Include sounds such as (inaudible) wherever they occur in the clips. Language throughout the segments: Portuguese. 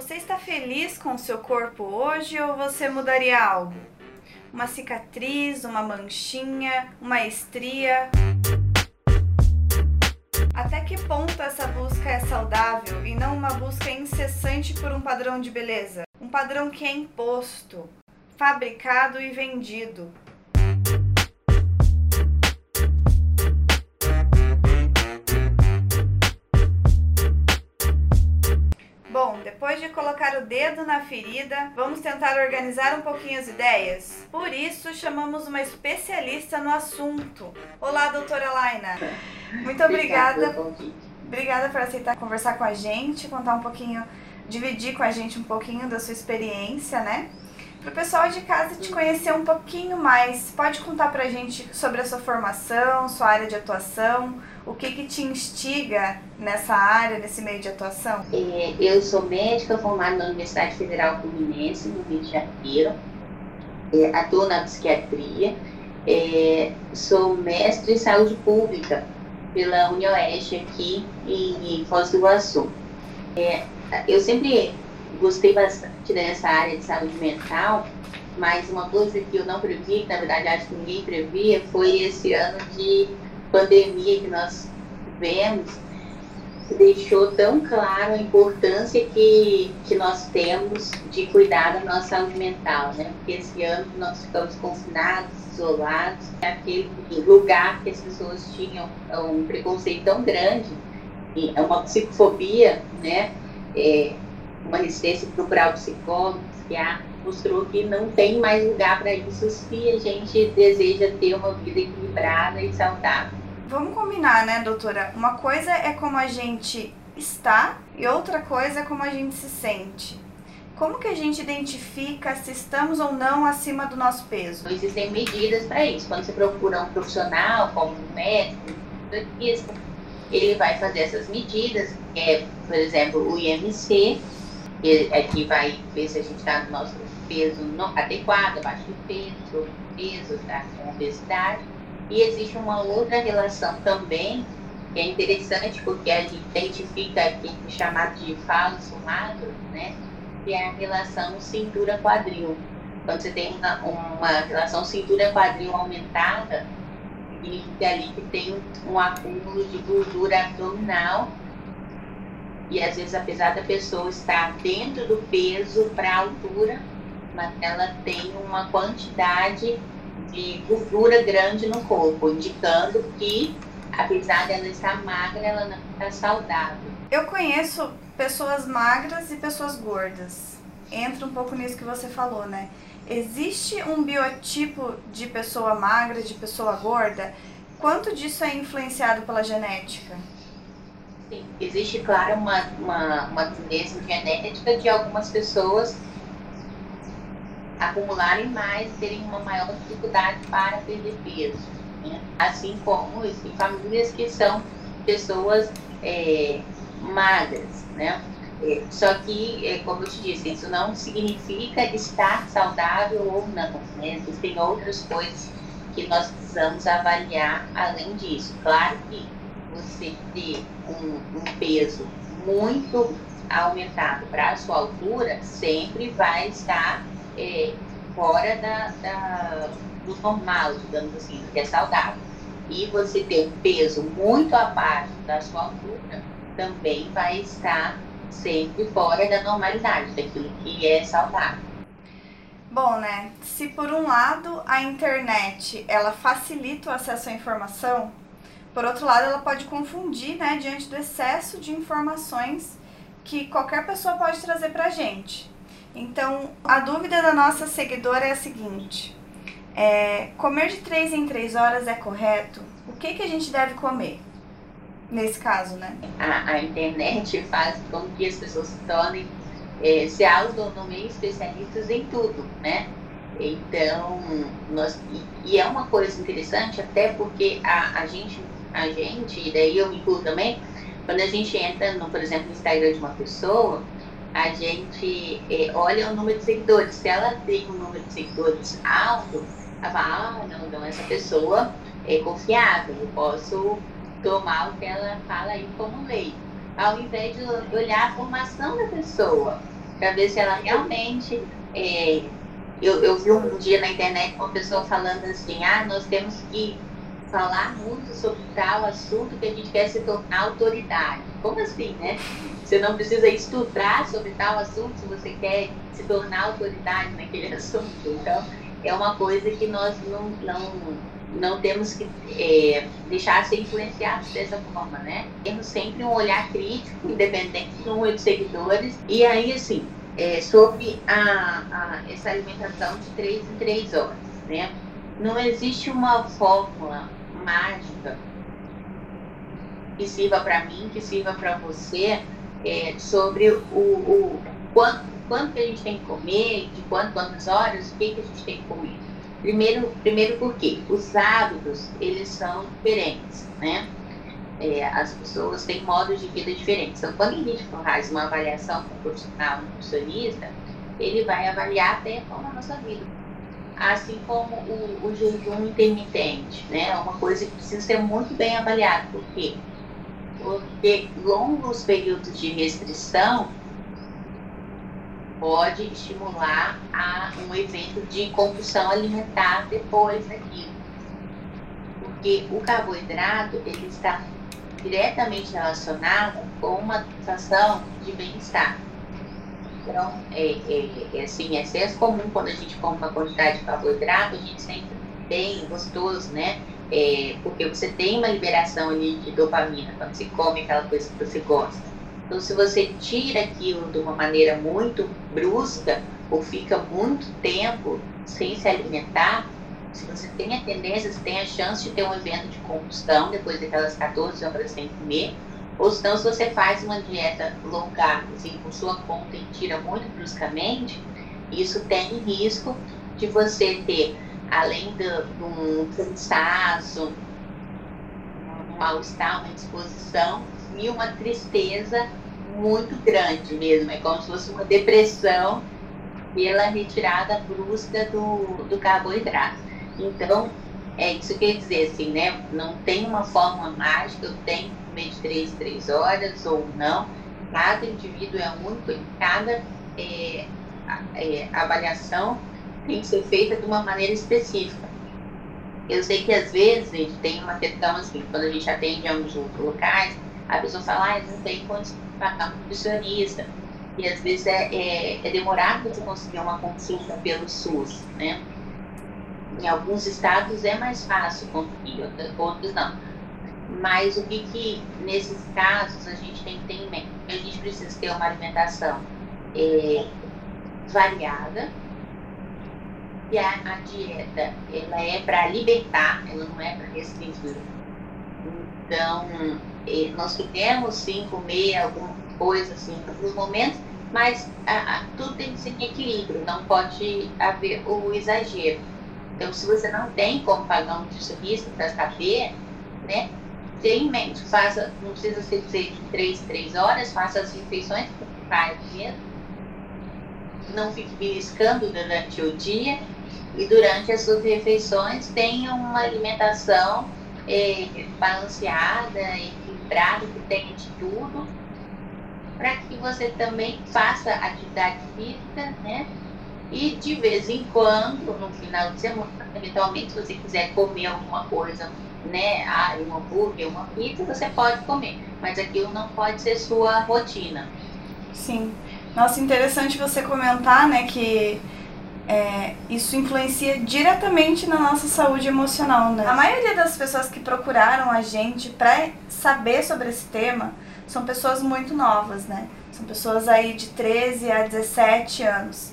Você está feliz com o seu corpo hoje ou você mudaria algo? Uma cicatriz, uma manchinha, uma estria? Até que ponto essa busca é saudável e não uma busca incessante por um padrão de beleza? Um padrão que é imposto, fabricado e vendido, depois de colocar o dedo na ferida, vamos tentar organizar um pouquinho as ideias? Por isso, chamamos uma especialista no assunto. Olá, doutora Laina. Muito obrigada. Obrigada por aceitar conversar com a gente, contar um pouquinho, dividir com a gente um pouquinho da sua experiência, né? Para o pessoal de casa te conhecer um pouquinho mais, pode contar para a gente sobre a sua formação, sua área de atuação, o que, que te instiga nessa área, nesse meio de atuação? É, eu sou médica formada na Universidade Federal Fluminense, no Rio de Janeiro. É, atuo na psiquiatria. É, sou mestre em saúde pública pela UniOeste aqui em, Foz do Iguaçu. É, eu sempre gostei bastante dessa área de saúde mental, mas uma coisa que eu não previ, que na verdade acho que ninguém previa, foi esse ano de pandemia que nós tivemos deixou tão claro a importância que, que nós temos de cuidar da nossa saúde mental, né? Porque esse ano nós ficamos confinados, isolados, é aquele lugar que as pessoas tinham um preconceito tão grande, é uma psicofobia, né? É, uma resistência para procurar o psicólogo, psiquiatra, mostrou que não tem mais lugar para isso se a gente deseja ter uma vida equilibrada e saudável. Vamos combinar, né, doutora? Uma coisa é como a gente está e outra coisa é como a gente se sente. Como que a gente identifica se estamos ou não acima do nosso peso? Existem medidas para isso. Quando você procura um profissional, como um médico, ele vai fazer essas medidas, é, por exemplo, o IMC, ele aqui vai ver se a gente está no nosso peso adequado, abaixo do peso, peso, está com obesidade e existe uma outra relação também, que é interessante porque a gente identifica aqui o chamado de falso magro, né? Que é a relação cintura-quadril. Quando você tem uma, uma relação cintura-quadril aumentada, significa ali que tem um acúmulo de gordura abdominal e às vezes apesar da pessoa estar dentro do peso para a altura, mas ela tem uma quantidade de gordura grande no corpo, indicando que, apesar dela estar magra, ela não está saudável. Eu conheço pessoas magras e pessoas gordas. Entra um pouco nisso que você falou, né? Existe um biotipo de pessoa magra, de pessoa gorda? Quanto disso é influenciado pela genética? Sim, existe, claro, uma, uma, uma tendência genética de algumas pessoas acumularem mais, terem uma maior dificuldade para perder peso. Né? Assim como em famílias que são pessoas é, magras, né? É, só que, é, como eu te disse, isso não significa estar saudável ou não. Né? Existem outras coisas que nós precisamos avaliar além disso. Claro que você ter um, um peso muito aumentado para a sua altura sempre vai estar é, fora da, da, do normal, digamos assim, do que é saudável. E você ter um peso muito abaixo da sua altura também vai estar sempre fora da normalidade, daquilo que é saudável. Bom, né? Se por um lado a internet ela facilita o acesso à informação, por outro lado ela pode confundir, né, diante do excesso de informações que qualquer pessoa pode trazer pra gente. Então, a dúvida da nossa seguidora é a seguinte: é, comer de 3 em 3 horas é correto? O que, que a gente deve comer? Nesse caso, né? A, a internet faz com que as pessoas se tornem, é, se autonomem especialistas em tudo, né? Então, nós, e, e, é uma coisa interessante, até porque a, a, gente, a gente, e daí eu me incluo também, quando a gente entra, no, por exemplo, no Instagram de uma pessoa, a gente é, olha o número de seguidores. Se ela tem um número de seguidores alto, ela fala, ah, não, então essa pessoa é confiável, eu posso tomar o que ela fala aí como lei. Ao invés de olhar a formação da pessoa, para ver se ela realmente. É, eu, eu vi um dia na internet uma pessoa falando assim: ah, nós temos que falar muito sobre tal assunto que a gente quer se tornar autoridade. Como assim, né? Você não precisa estudar sobre tal assunto se você quer se tornar autoridade naquele (laughs) assunto. Então, é uma coisa que nós não, não, não temos que é, deixar ser influenciados dessa forma, né? Temos sempre um olhar crítico, independente do número de seguidores. E aí, assim, é, sobre a, a, essa alimentação de 3 em 3 horas, né? Não existe uma fórmula mágica que sirva para mim, que sirva para você, é, sobre o, o quanto, quanto que a gente tem que comer, de quanto, quantas horas, o que, que a gente tem que comer. Primeiro, primeiro porque os hábitos, eles são diferentes, né? É, as pessoas têm modos de vida diferentes. Então, quando a gente faz uma avaliação com um profissional nutricionista, ele vai avaliar até como a nossa vida assim como o, o jejum intermitente, né? É uma coisa que precisa ser muito bem avaliada, por quê? Porque longos períodos de restrição pode estimular a um evento de compulsão alimentar depois daquilo. Porque o carboidrato ele está diretamente relacionado com uma sensação de bem-estar. Então, é, é, é, assim, é comum quando a gente come uma quantidade de carboidrato, a gente sente bem gostoso, né? É, porque você tem uma liberação ali de dopamina quando você come aquela coisa que você gosta. Então, se você tira aquilo de uma maneira muito brusca ou fica muito tempo sem se alimentar, se você tem a tendência, você tem a chance de ter um evento de combustão depois daquelas 14 horas sem comer, ou então, se você faz uma dieta carb, assim, por sua conta e tira muito bruscamente, isso tem risco de você ter, além de, um cansaço, um mal-estar, uma disposição e uma tristeza muito grande mesmo. É como se fosse uma depressão pela retirada brusca do, do carboidrato. Então, é isso que quer dizer, assim, né? Não tem uma fórmula mágica, eu tenho de três, três horas ou não. Cada indivíduo é único e cada é, é, avaliação tem que ser feita de uma maneira específica. Eu sei que às vezes a gente tem uma questão assim, quando a gente atende em alguns locais, a pessoa fala, ah, não tem condição de pagar um nutricionista. E às vezes é, é, é demorado você conseguir uma consulta pelo SUS, né? Em alguns estados é mais fácil conseguir, outros não. Mas o que, que nesses casos a gente tem que ter em mente? A gente precisa ter uma alimentação é, variada e a, a, dieta ela é para libertar, ela não é para restringir. Então, é, nós podemos sim comer alguma coisa assim em alguns momentos, mas a, a, tudo tem que ser em equilíbrio, não pode haver o exagero. Então, se você não tem como pagar um nutricionista para saber, né, ter em mente, faça, não precisa ser de três, três horas, faça as refeições faz mesmo, não fique beliscando durante o dia e durante as suas refeições tenha uma alimentação é, balanceada, equilibrada, que tenha de tudo, para que você também faça atividade física, né? E de vez em quando, no final de semana, eventualmente, se você quiser comer alguma coisa né, ah, um hambúrguer, uma pizza, você pode comer, mas aquilo não pode ser sua rotina. Sim. Nossa, interessante você comentar, né, que é, isso influencia diretamente na nossa saúde emocional, né? A maioria das pessoas que procuraram a gente para saber sobre esse tema são pessoas muito novas, né? São pessoas aí de 13 a 17 anos.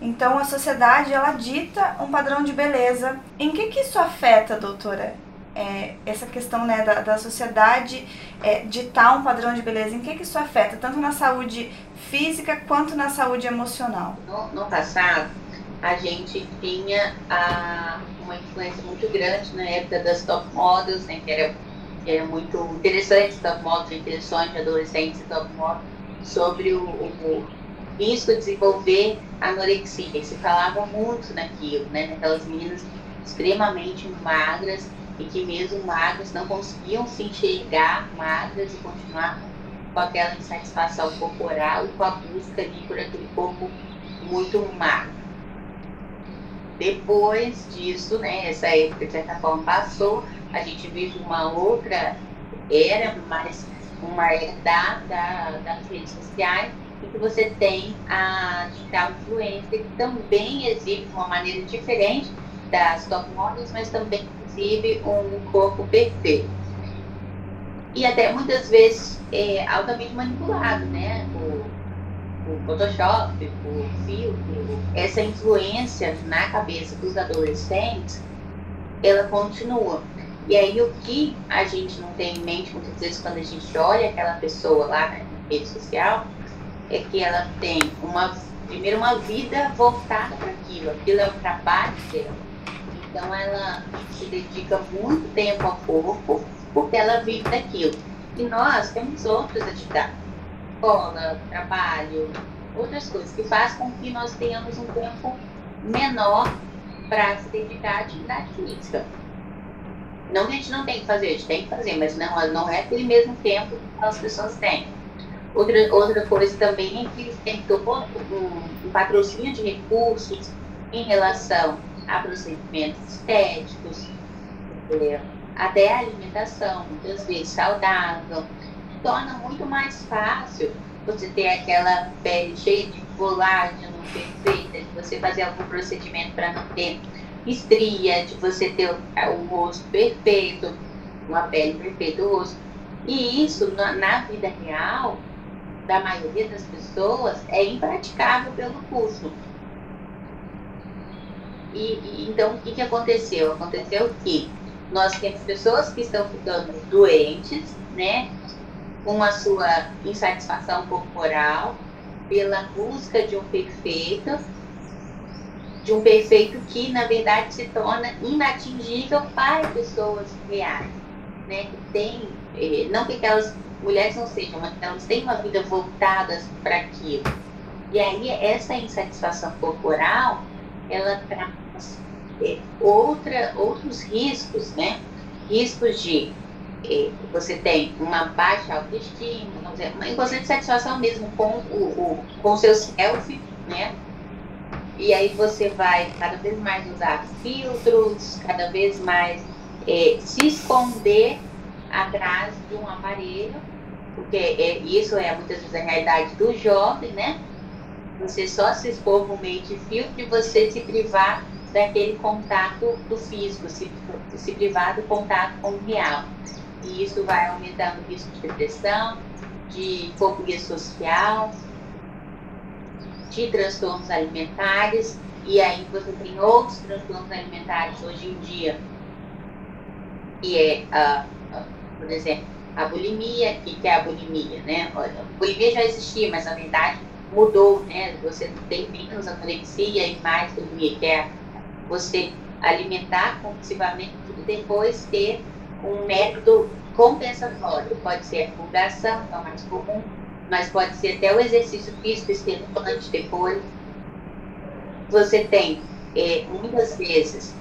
Então a sociedade ela dita um padrão de beleza. Em que que isso afeta, doutora? É, essa questão né, da, da sociedade é, ditar um padrão de beleza, em que, que isso afeta, tanto na saúde física quanto na saúde emocional? No, no passado, a gente tinha a, uma influência muito grande na época das top models, né, que era, era muito interessante, top models, de adolescentes top models, sobre o, o, o risco de desenvolver anorexia. E se falava muito naquilo, né, naquelas meninas extremamente magras e que mesmo magras não conseguiam se enxergar magras e continuar com aquela insatisfação corporal e com a busca ali por aquele corpo muito magro. Depois disso, né, essa época de certa forma passou, a gente vive uma outra era, mas uma era da, da, das redes sociais, em que você tem a digital influencer, que também exibe de uma maneira diferente das top models, mas também exibe um corpo perfeito. E até muitas vezes é altamente manipulado, né? Por, por Photoshop, por filtro. Essa influência na cabeça dos adolescentes, ela continua. E aí o que a gente não tem em mente muitas vezes quando a gente olha aquela pessoa lá na rede social é que ela tem uma primeiro uma vida voltada para aquilo, aquilo é o trabalho dela. Então ela se dedica muito tempo ao corpo porque ela vive daquilo. E nós temos outras atividades, escola, trabalho, outras coisas que faz com que nós tenhamos um tempo menor para se dedicar à atividade física. Não que a gente não tem que fazer, a gente tem que fazer, mas não, não é aquele mesmo tempo que as pessoas têm. Outra, outra coisa também é que têm todo um, um patrocínio de recursos em relação a procedimentos estéticos, é, até a alimentação, muitas vezes saudável, torna muito mais fácil você ter aquela pele cheia de colágeno perfeita, de você fazer algum procedimento para não ter estria, de você ter o, o rosto perfeito, uma pele perfeita, o rosto. E isso, na, na, vida real, da maioria das pessoas, é impraticável pelo custo. E, e, então, o que, que aconteceu? Aconteceu que nós temos pessoas que estão ficando doentes, né? Com a sua insatisfação corporal, pela busca de um perfeito, de um perfeito que, na verdade, se torna inatingível para pessoas reais, né? Que tem, eh, não que aquelas mulheres não sejam, mas elas têm uma vida voltada para aquilo. E aí, essa insatisfação corporal, ela traz outra, outros riscos, né? Riscos de é, você tem uma baixa autoestima, vamos dizer, uma inconstante satisfação mesmo com o, o com seu self, né? E aí você vai cada vez mais usar filtros, cada vez mais é, se esconder atrás de um aparelho, porque é, isso é muitas vezes a realidade do jovem, né? Você só se expor por meio de filtro e você se privar daquele contato do físico, se, se privar do contato com o real. E isso vai aumentando o risco de depressão, de fobia social, de transtornos alimentares, e aí você tem outros transtornos alimentares hoje em dia, que é, uh, uh, por exemplo, a bulimia, que, que é a bulimia, né? A bulimia já existia, mas na verdade mudou, né? Você tem menos anorexia e mais bulimia, que é você alimentar compulsivamente e depois ter um método compensatório. Pode ser a divulgação, que é o mais comum, mas pode ser até o exercício físico estimulante depois. Você tem, é, muitas vezes,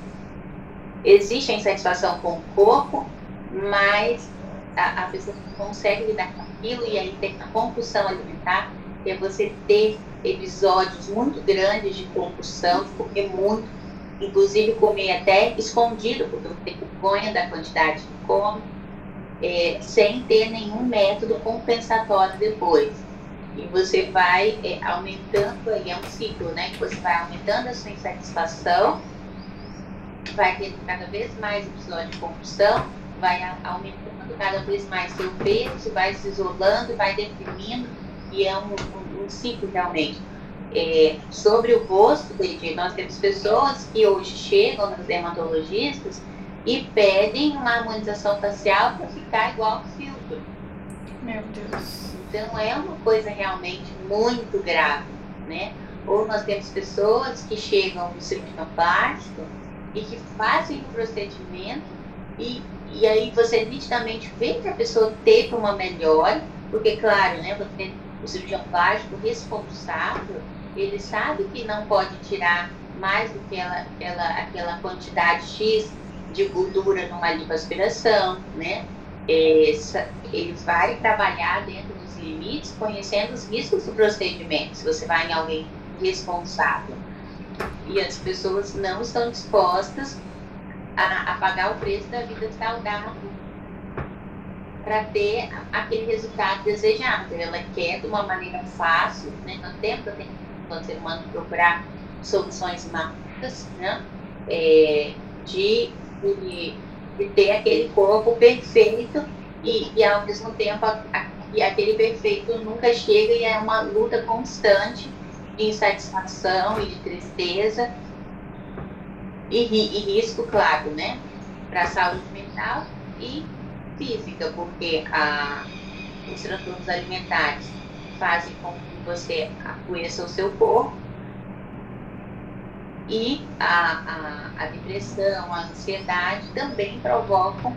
existe a insatisfação com o corpo, mas a, a pessoa consegue lidar com aquilo e aí tem a compulsão alimentar, que é você ter episódios muito grandes de compulsão, de comer muito, inclusive comer até escondido, porque você tem vergonha da quantidade que come é, sem ter nenhum método compensatório depois. E você vai é, aumentando, aí é um ciclo, né? Que você vai aumentando a sua insatisfação, vai tendo cada vez mais episódio de compulsão, vai aumentando cada vez mais seu peso, vai se isolando, vai deprimindo, e é um, um, um ciclo realmente. É, sobre o rosto, nós temos pessoas que hoje chegam nos dermatologistas e pedem uma harmonização facial para ficar igual ao filtro. Meu Deus. Então é uma coisa realmente muito grave, né? Ou nós temos pessoas que chegam no cirurgião plástico e que fazem o procedimento e, e aí você nitidamente vê que a pessoa teve uma melhora, porque claro, né, você, o cirurgião plástico responsável, ele sabe que não pode tirar mais do que ela, aquela, aquela quantidade X de gordura numa lipoaspiração, né? É, ele vai trabalhar dentro dos limites conhecendo os riscos do procedimento, se você vai em alguém responsável. E as pessoas não estão dispostas a, a pagar o preço da vida saudável para ter aquele resultado desejado. Ela quer de uma maneira fácil, né? não tem o ser humano procurar soluções mágicas, né? É, de, de, de, ter aquele corpo perfeito e, e ao mesmo tempo a, a, e aquele perfeito nunca chega e é uma luta constante de insatisfação e de tristeza e, e risco, claro, né, para a saúde mental e física, porque a, os transtornos alimentares fazem com que você adoeça o seu corpo e a, a, a depressão, a ansiedade também provocam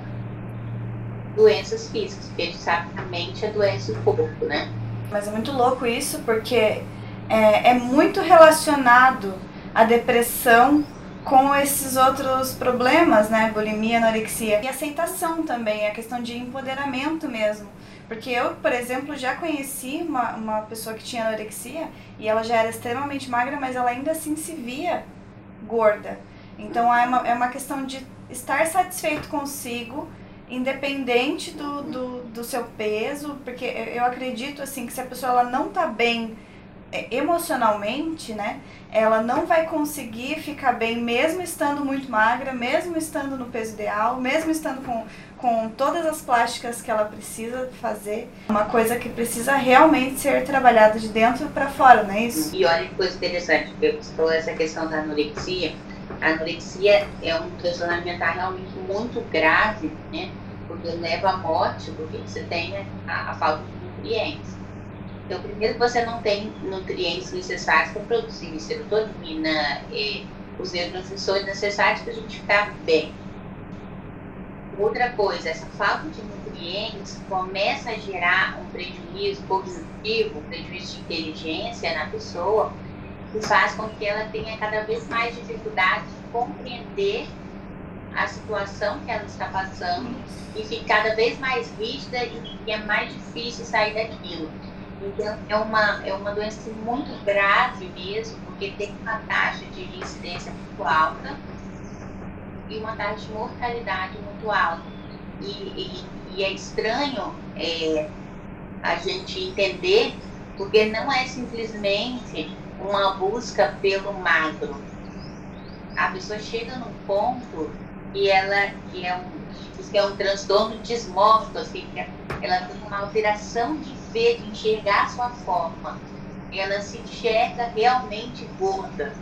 doenças físicas, porque a gente sabe que a mente adoece o corpo, né? Mas é muito louco isso, porque é, é muito relacionado a depressão com esses outros problemas, né? Bulimia, anorexia. E aceitação também, a questão de empoderamento mesmo. Porque eu, por exemplo, já conheci uma, uma pessoa que tinha anorexia e ela já era extremamente magra, mas ela ainda assim se via gorda. Então é uma, é uma questão de estar satisfeito consigo, independente do, do, do seu peso, porque eu acredito assim que se a pessoa ela não tá bem emocionalmente, né, ela não vai conseguir ficar bem mesmo estando muito magra, mesmo estando no peso ideal, mesmo estando com, com todas as plásticas que ela precisa fazer. Uma coisa que precisa realmente ser trabalhada de dentro para fora, não é isso? E olha que coisa interessante, você falou essa questão da anorexia. A anorexia é um transtorno alimentar realmente muito grave, né? Porque leva à morte, porque você tem a, a falta de nutrientes. Então, primeiro, você não tem nutrientes necessários para produzir serotonina, e os neurotransmissores necessários para a gente ficar bem. Outra coisa, essa falta de nutrientes começa a gerar um prejuízo cognitivo, um prejuízo de inteligência na pessoa, que faz com que ela tenha cada vez mais dificuldade de compreender a situação que ela está passando e fica cada vez mais rígida e é mais difícil sair daquilo. Então, é uma, é uma doença muito grave mesmo, porque tem uma taxa de incidência muito alta e uma taxa de mortalidade muito alta. E, e, e é estranho é, a gente entender, porque não é simplesmente uma busca pelo magro. A pessoa chega num ponto e ela que é um que é um transtorno dismórfico, assim, ela tem uma alteração de ver, de enxergar sua forma. Ela se enxerga realmente gorda.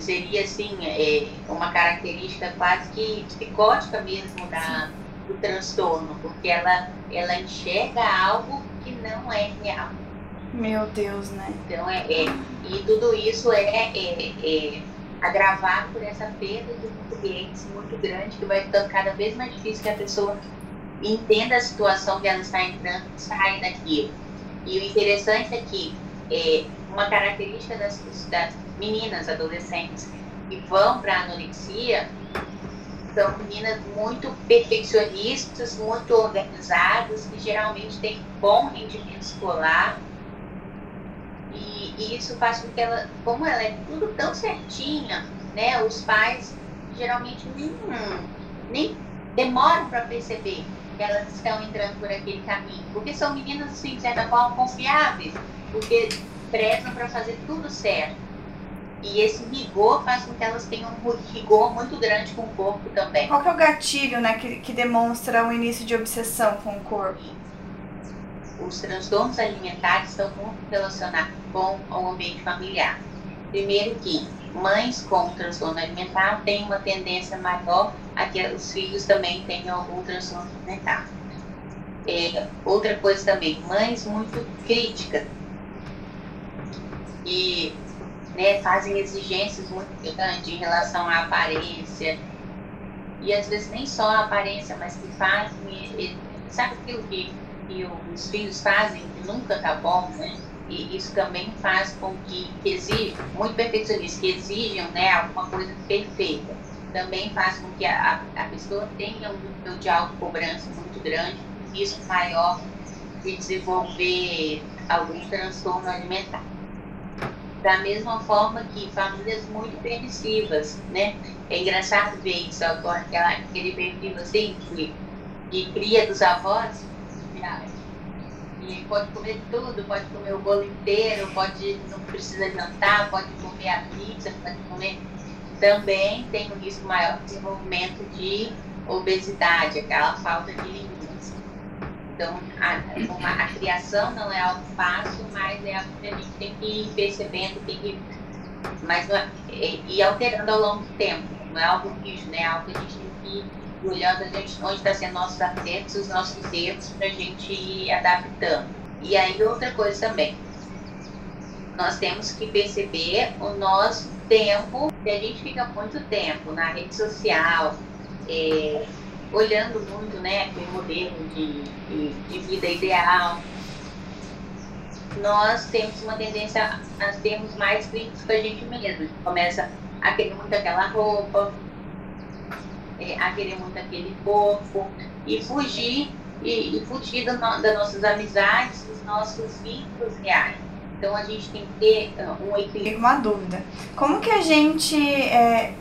Seria, assim, é, uma característica quase que psicótica mesmo da, do transtorno, porque ela, ela enxerga algo que não é real. Meu Deus, né? Então, é, é e tudo isso é, é, é agravado por essa perda de nutrientes muito grande, que vai ficando cada vez mais difícil que a pessoa entenda a situação que ela está entrando e saia daquilo. E o interessante é que é, uma característica das, das meninas, adolescentes, que vão para a anorexia, são meninas muito perfeccionistas, muito organizadas, que geralmente têm bom rendimento escolar. E, e, isso faz com que ela, como ela é tudo tão certinha, né, os pais geralmente nem, nem demoram para perceber elas estão entrando por aquele caminho. Porque são meninas, assim, de certa forma, confiáveis, porque prezam para fazer tudo certo. E esse rigor faz com que elas tenham um rigor muito grande com o corpo também. Qual é o gatilho né, que, que demonstra o início de obsessão com o corpo? Os transtornos alimentares estão muito relacionados com o ambiente familiar. Primeiro que mães com transtorno alimentar têm uma tendência maior a que os filhos também tenham algum transtorno alimentar. É, outra coisa também, mães muito críticas e né, fazem exigências muito grandes em relação à aparência e às vezes nem só a aparência, mas que fazem, sabe aquilo que, que os filhos fazem que nunca tá bom, né? E isso também faz com que, que exige, muito perfeccionistas, que exijam né, alguma coisa perfeita, também faz com que a, a pessoa tenha um nível de autocobrança muito grande, isso maior de desenvolver algum transtorno alimentar. Da mesma forma que famílias muito permissivas, né? É engraçado ver isso agora, aquela, aquele perfil assim, de, de cria dos avós, pode comer tudo, pode comer o bolo inteiro, pode, não precisa jantar, pode comer a pizza, pode comer. Também tem um risco maior de desenvolvimento de obesidade, aquela falta de limites. Então, a, a, criação não é algo fácil, mas é algo que a gente tem que ir percebendo, tem que mas é, e, e alterando ao longo do tempo. Não é algo rígido, né? é algo que a gente tem que olhando a gente, onde está sendo nossos acertos, os nossos erros, para a gente ir adaptando. E aí, outra coisa também, nós temos que perceber o nosso tempo, que a gente fica muito tempo na rede social, é, olhando muito né, aquele modelo de, de, de, vida ideal, nós temos uma tendência a termos mais críticos com a gente mesmo. A gente começa a querer muito aquela roupa, é, a querer muito aquele corpo e fugir e, e fugir da, das nossas amizades, dos nossos vínculos reais. Então a gente tem que ter uh, um equilíbrio. Uma dúvida. Como que a gente é,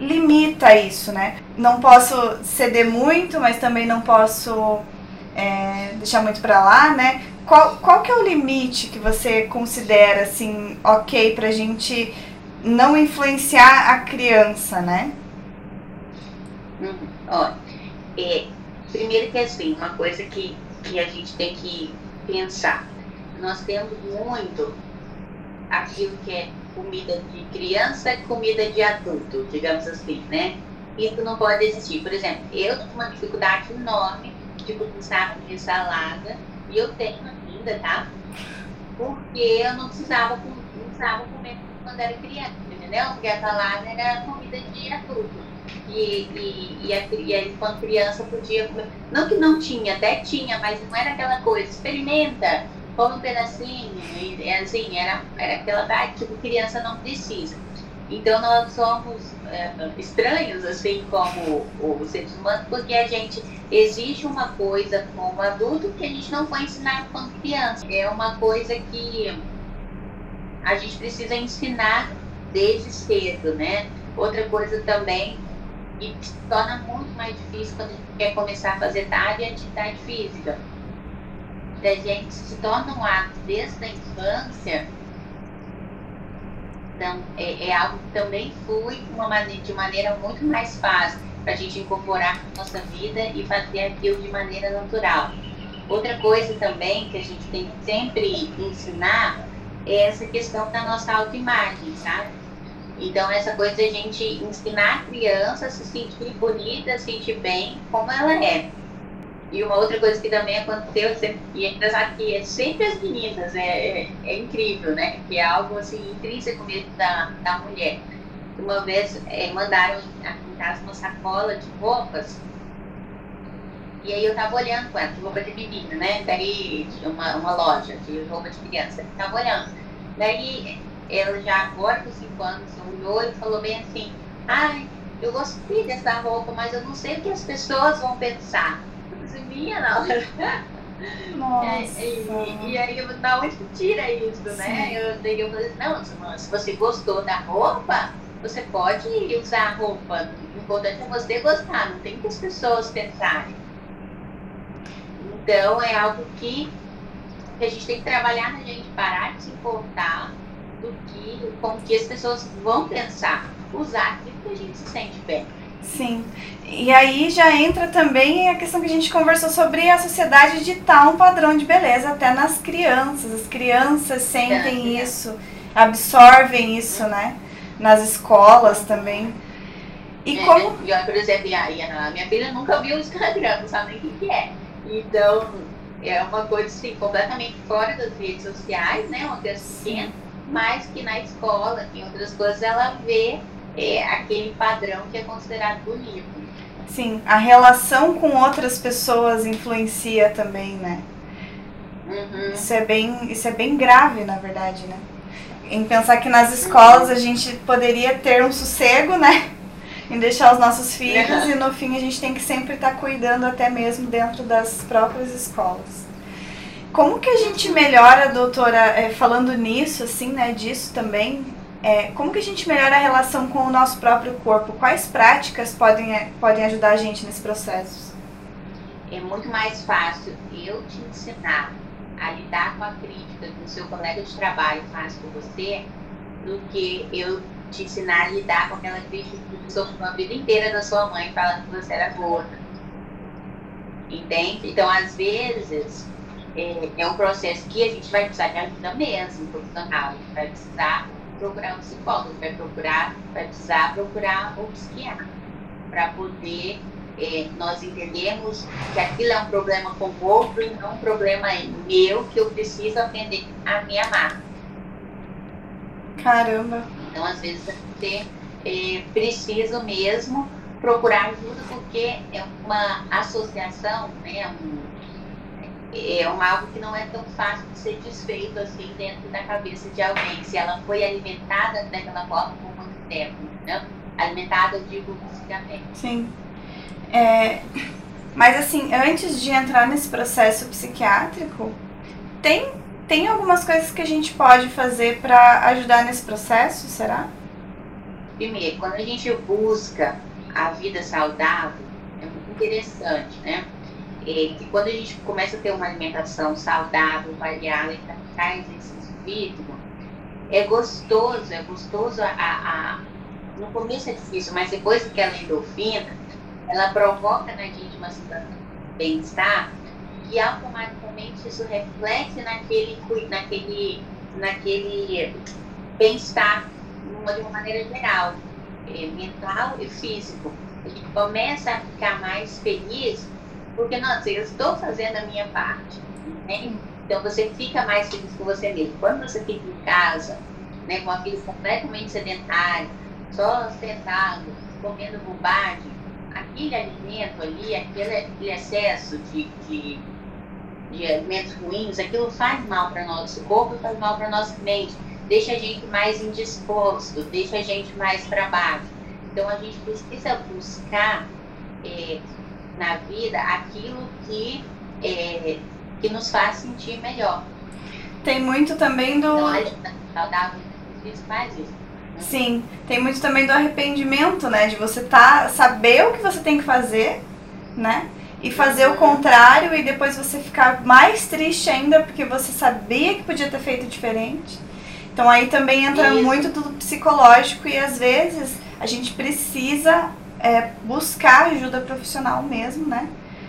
limita isso, né? Não posso ceder muito, mas também não posso é, deixar muito para lá, né? Qual, qual que é o limite que você considera assim ok para a gente não influenciar a criança, né? Ó, é, primeiro que assim, uma coisa que, que a gente tem que pensar. Nós temos muito aquilo que é comida de criança e comida de adulto, digamos assim, né? Isso não pode existir. Por exemplo, eu tenho uma dificuldade enorme de começar a salada, e eu tenho ainda, tá? Porque eu não precisava, não precisava comer quando era criança, entendeu? Porque a salada era comida de adulto. E, e, e, a, e quando criança, podia comer. Não que não tinha, até tinha, mas não era aquela coisa, experimenta, come um pedacinho. E, assim, era, era aquela ah, tipo, criança não precisa. Então, nós somos é, estranhos, assim como os seres humanos, porque a gente exige uma coisa como adulto que a gente não foi ensinado quando criança. É uma coisa que a gente precisa ensinar desde cedo, né? Outra coisa também e se torna muito mais difícil quando a gente quer começar a fazer tarde atividade física. Da gente se torna um hábito desde a infância, então é, é algo que também flui uma maneira, de maneira muito mais fácil para a gente incorporar na nossa vida e fazer aquilo de maneira natural. Outra coisa também que a gente tem que sempre ensinar é essa questão da nossa autoimagem, sabe? Então, essa coisa de a gente ensinar a criança a se sentir bonita, a se sentir bem como ela é. E uma outra coisa que também aconteceu, e é engraçado que é sempre as meninas, é, é, é, incrível, né? Que é algo assim intrínseco mesmo da, da mulher. Uma vez é, mandaram aqui em casa uma sacola de roupas, e aí eu tava olhando com ela, de roupa de menina, né? Daí uma, uma loja de roupa de criança, eu tava olhando. Daí ela já agora com 5 anos olhou e falou bem assim, ai, eu gostei dessa roupa, mas eu não sei o que as pessoas vão pensar. Eu minha não. Nossa. É, e, e, aí, da onde tira isso, né? Eu, daí eu falei, não, se você gostou da roupa, você pode usar a roupa. O importante é você gostar, não tem que as pessoas pensarem. Então, é algo que, que a gente tem que trabalhar na gente, parar de se importar do que com que as pessoas vão pensar, usar aquilo que a gente se sente bem. Sim. E aí já entra também a questão que a gente conversou sobre a sociedade ditar um padrão de beleza até nas crianças. As crianças sentem é, isso, absorvem isso, né? Nas escolas também. E é, como. Eu, por exemplo, a, a minha filha nunca viu o Instagram, não sabe nem o que é. Então, é uma coisa assim, completamente fora das redes sociais, né? Uma criança pequena mas que na escola, em outras coisas, ela vê é, aquele padrão que é considerado bonito. Sim, a relação com outras pessoas influencia também, né? Uhum. Isso, é bem, isso é bem grave, na verdade, né? Em pensar que nas escolas a gente poderia ter um sossego, né? Em deixar os nossos filhos uhum. e no fim a gente tem que sempre estar tá cuidando até mesmo dentro das próprias escolas. Como que a gente melhora, doutora, é, falando nisso, assim, né, disso também, é, como que a gente melhora a relação com o nosso próprio corpo? Quais práticas podem, é, podem ajudar a gente nesse processo? É muito mais fácil eu te ensinar a lidar com a crítica que o seu colega de trabalho faz com você do que eu te ensinar a lidar com aquela crítica que você sofreu a vida inteira da sua mãe falando que você era gorda. Entende? Então, às vezes, é, é, um processo que a gente vai precisar de ajuda mesmo, profissional. A gente vai precisar procurar um psicólogo, vai procurar, vai precisar procurar um psiquiatra para poder é, nós entendermos que aquilo é um problema com o outro e não um problema meu que eu preciso atender a minha marca. Caramba! Então, às vezes, você é, precisa mesmo procurar ajuda porque é uma associação, né, um, é um algo que não é tão fácil de ser desfeito assim dentro da cabeça de alguém, se ela foi alimentada daquela forma por muito tempo, né? Alimentada, eu digo, fisicamente. Sim. É, mas assim, antes de entrar nesse processo psiquiátrico, tem, tem algumas coisas que a gente pode fazer para ajudar nesse processo, será? Primeiro, quando a gente busca a vida saudável, é muito interessante, né? É que quando a gente começa a ter uma alimentação saudável, variada e praticar exercício físico, é gostoso, é gostoso a, a, no começo é difícil, mas depois que ela endorfina, ela provoca na gente uma situação de bem-estar e automaticamente isso reflete naquele, naquele, naquele bem-estar de uma maneira geral, é, mental e físico. A gente começa a ficar mais feliz porque, nossa, eu estou fazendo a minha parte. Né? Então você fica mais feliz com você mesmo. Quando você fica em casa, né, com uma vida completamente sedentária, só sentado, comendo bobagem, aquele alimento ali, aquele, aquele excesso de, de, de alimentos ruins, aquilo faz mal para nosso corpo faz mal para nossa mente. Deixa a gente mais indisposto, deixa a gente mais para baixo. Então a gente precisa buscar é, na vida aquilo que, é, que nos faz sentir melhor. Tem muito também do. Então, a saudável faz isso. Sim, tem muito também do arrependimento, né? De você tá, saber o que você tem que fazer, né? E fazer o uhum. contrário e depois você ficar mais triste ainda porque você sabia que podia ter feito diferente. Então aí também entra Isso. muito do psicológico e às vezes a gente precisa é, buscar ajuda profissional mesmo, né?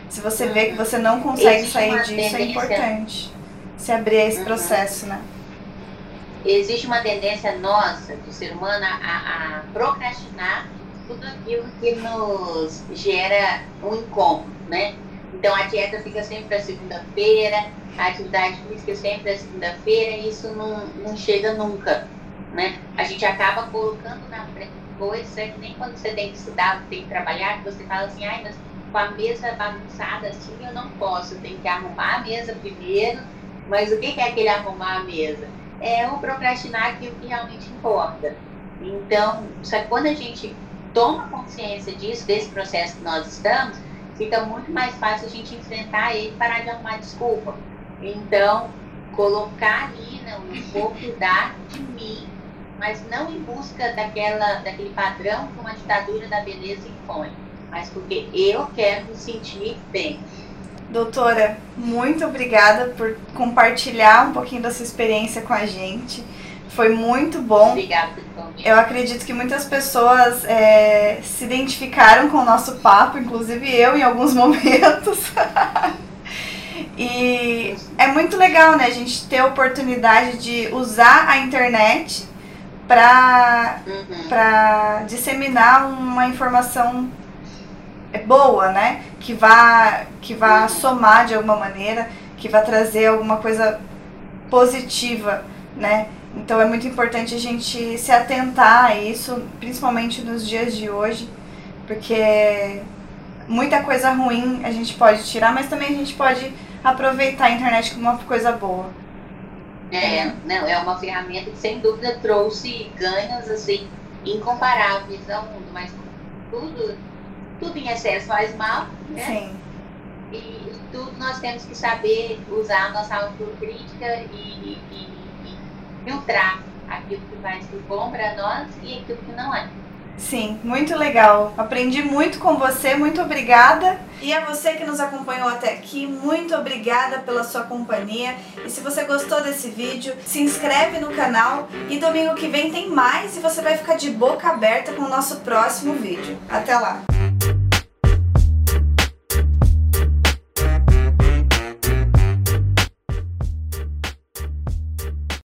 Se você vê que você não consegue Existe sair disso, é importante se abrir a esse uhum. processo, né? Existe uma tendência nossa, do ser humano, a, a procrastinar tudo aquilo que nos gera um incômodo, né? Então a dieta fica sempre para segunda-feira, a atividade física sempre para segunda-feira e isso não, não chega nunca, né? A gente acaba colocando na frente coisas, que nem quando você tem que estudar, tem que trabalhar, que você fala assim, ai, mas com a mesa bagunçada assim eu não posso, eu tenho que arrumar a mesa primeiro, mas o que é aquele arrumar a mesa? É o procrastinar aquilo que realmente importa. Então, que quando a gente toma consciência disso, desse processo que nós estamos, fica muito mais fácil a gente enfrentar ele e parar de arrumar desculpa. Então, colocar ali né, um pouco da de mim mas não em busca daquela, daquele padrão que uma ditadura da beleza impõe, mas porque eu quero me sentir bem. Doutora, muito obrigada por compartilhar um pouquinho da sua experiência com a gente. Foi muito bom. Obrigada Eu acredito que muitas pessoas é, se identificaram com o nosso papo, inclusive eu em alguns (laughs) momentos. (laughs) e é muito legal, né, a gente ter a oportunidade de usar a internet para uhum. para disseminar uma informação boa, né? Que vá que vá uhum. somar de alguma maneira, que vá trazer alguma coisa positiva, né? Então é muito importante a gente se atentar a isso, principalmente nos dias de hoje, porque muita coisa ruim a gente pode tirar, mas também a gente pode aproveitar a internet como uma coisa boa. É, não, é uma ferramenta que sem dúvida trouxe ganhos assim incomparáveis ao mundo, mas tudo, tudo em excesso faz mal, né? Sim. E tudo nós temos que saber usar a nossa autocrítica e, e, e filtrar aquilo que vai ser bom para nós e aquilo que não é. Sim, muito legal. Aprendi muito com você, muito obrigada. E a você que nos acompanhou até aqui, muito obrigada pela sua companhia. E se você gostou desse vídeo, se inscreve no canal e domingo que vem tem mais e você vai ficar de boca aberta com o nosso próximo vídeo. Até lá!